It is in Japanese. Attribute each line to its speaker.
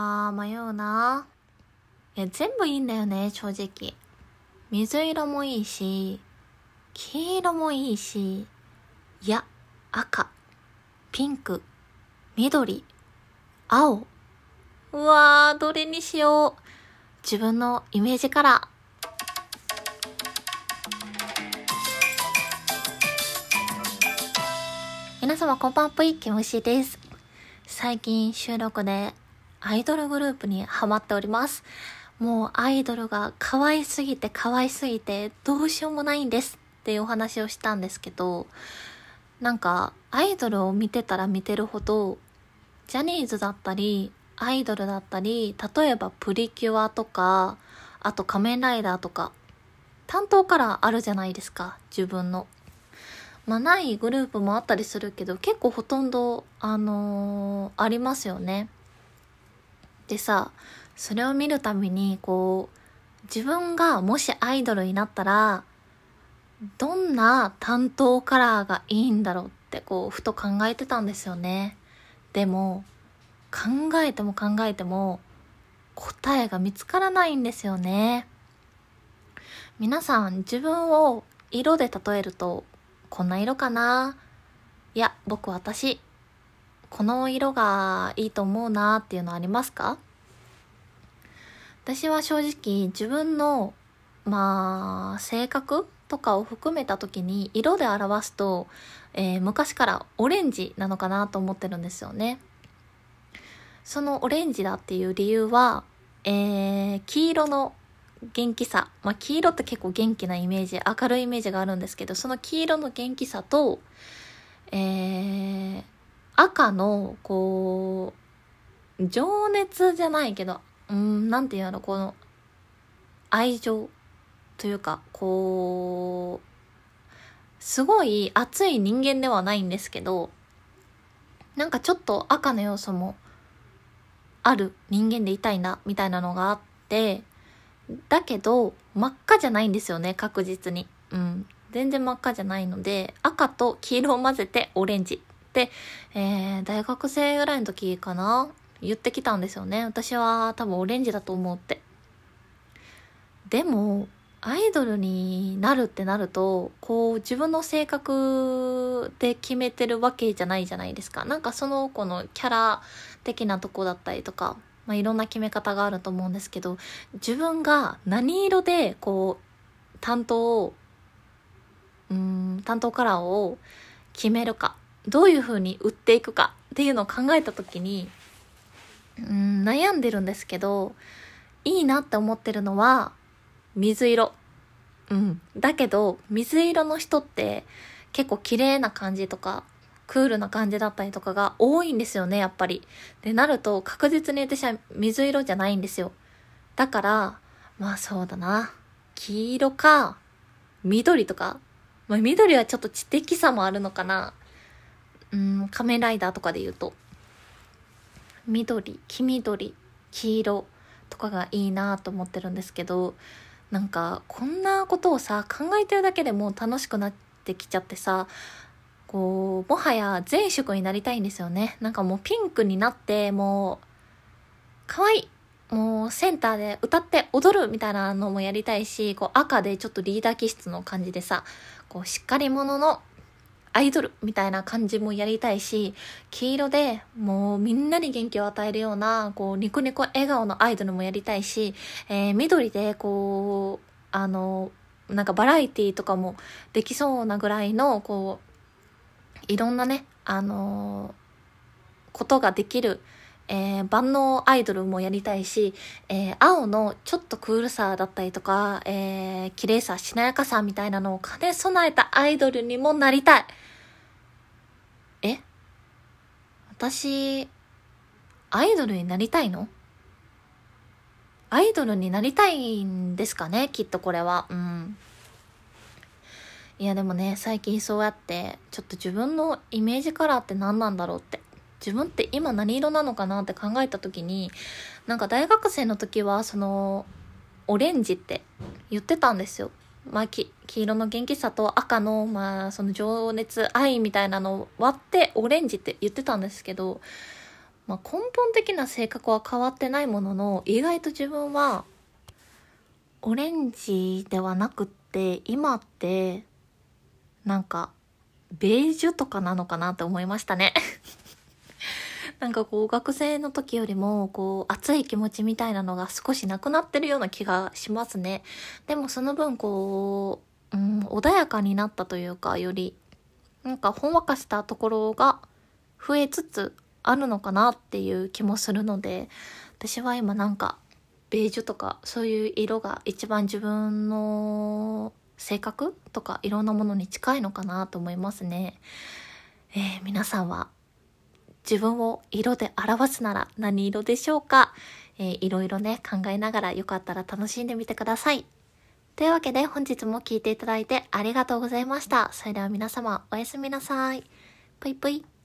Speaker 1: あー、迷うな。いや、全部いいんだよね、正直。水色もいいし、黄色もいいし、いや、赤、ピンク、緑、青。うわー、どれにしよう。自分のイメージカラー。皆様こんばんぷい、キムシです。最近収録でアイドルグループにハマっております。もうアイドルが可愛すぎて可愛すぎてどうしようもないんですっていうお話をしたんですけど、なんかアイドルを見てたら見てるほど、ジャニーズだったり、アイドルだったり、例えばプリキュアとか、あと仮面ライダーとか、担当カラーあるじゃないですか、自分の。まあ、ないグループもあったりするけど、結構ほとんど、あのー、ありますよね。でさ、それを見るたびに、こう、自分がもしアイドルになったら、どんな担当カラーがいいんだろうってこう、ふと考えてたんですよね。でも、考えても考えても、答えが見つからないんですよね。皆さん、自分を色で例えると、こんな色かな？いや、僕私、この色がいいと思うなっていうのありますか？私は正直自分の、まあ、性格とかを含めた時に色で表すと、えー、昔からオレンジなのかなと思ってるんですよね。そのオレンジだっていう理由は、えー、黄色の元気さ。まあ、黄色って結構元気なイメージ、明るいイメージがあるんですけど、その黄色の元気さと、えー、赤の、こう、情熱じゃないけど、うん、なんていうの、この、愛情というか、こう、すごい熱い人間ではないんですけど、なんかちょっと赤の要素もある人間でいたいな、みたいなのがあって、だけど、真っ赤じゃないんですよね、確実に。うん。全然真っ赤じゃないので、赤と黄色を混ぜてオレンジ。で、えー、大学生ぐらいの時かな？言ってきたんですよね。私は多分オレンジだと思うって。でも、アイドルになるってなると、こう自分の性格で決めてるわけじゃないじゃないですか。なんかその子のキャラ的なとこだったりとか、まあ、いろんな決め方があると思うんですけど、自分が何色でこう、担当を、うん、担当カラーを決めるか、どういう風に売っていくかっていうのを考えた時に、うん、悩んでるんですけど、いいなって思ってるのは、水色。うん。だけど、水色の人って結構綺麗な感じとか、クールな感じだったりとかが多いんですよね、やっぱり。で、なると確実に私は水色じゃないんですよ。だから、まあそうだな。黄色か、緑とか。まあ緑はちょっと知的さもあるのかな。うん、仮面ライダーとかで言うと。緑、黄緑、黄色とかがいいなと思ってるんですけど、なんかこんなことをさ考えてるだけでもう楽しくなってきちゃってさこうもはや全色になりたいんですよねなんかもうピンクになってもう可愛いもうセンターで歌って踊るみたいなのもやりたいしこう赤でちょっとリーダー気質の感じでさこうしっかり者のアイドルみたいな感じもやりたいし、黄色でもうみんなに元気を与えるような、こう、ニコニコ笑顔のアイドルもやりたいし、えー、緑でこう、あの、なんかバラエティとかもできそうなぐらいの、こう、いろんなね、あのことができる、えー、万能アイドルもやりたいし、えー、青のちょっとクールさだったりとか、えー、綺麗さ、しなやかさみたいなのを兼ね備えたアイドルにもなりたい。え？私、アイドルになりたいの？アイドルになりたいんですかね？きっとこれは。うん。いやでもね、最近そうやって、ちょっと自分のイメージカラーって何なんだろうって。自分って今何色なのかなって考えた時に、なんか大学生の時は、その、オレンジって言ってたんですよ。まあ、黄色の元気さと赤の、まあ、その情熱、愛みたいなのを割ってオレンジって言ってたんですけど、まあ、根本的な性格は変わってないものの意外と自分はオレンジではなくって今ってなんかベージュとかなのかなって思いましたねなんかこう学生の時よりもこう熱い気持ちみたいなのが少しなくなってるような気がしますね。でもその分こう、うん、穏やかになったというかよりなんかほんわかしたところが増えつつあるのかなっていう気もするので私は今なんかベージュとかそういう色が一番自分の性格とかいろんなものに近いのかなと思いますね。えー、皆さんは自分を色で表すなら何色でしょうか、えー、いろいろね考えながらよかったら楽しんでみてください。というわけで本日も聴いていただいてありがとうございました。それでは皆様おやすみなさい。ぷいぷい。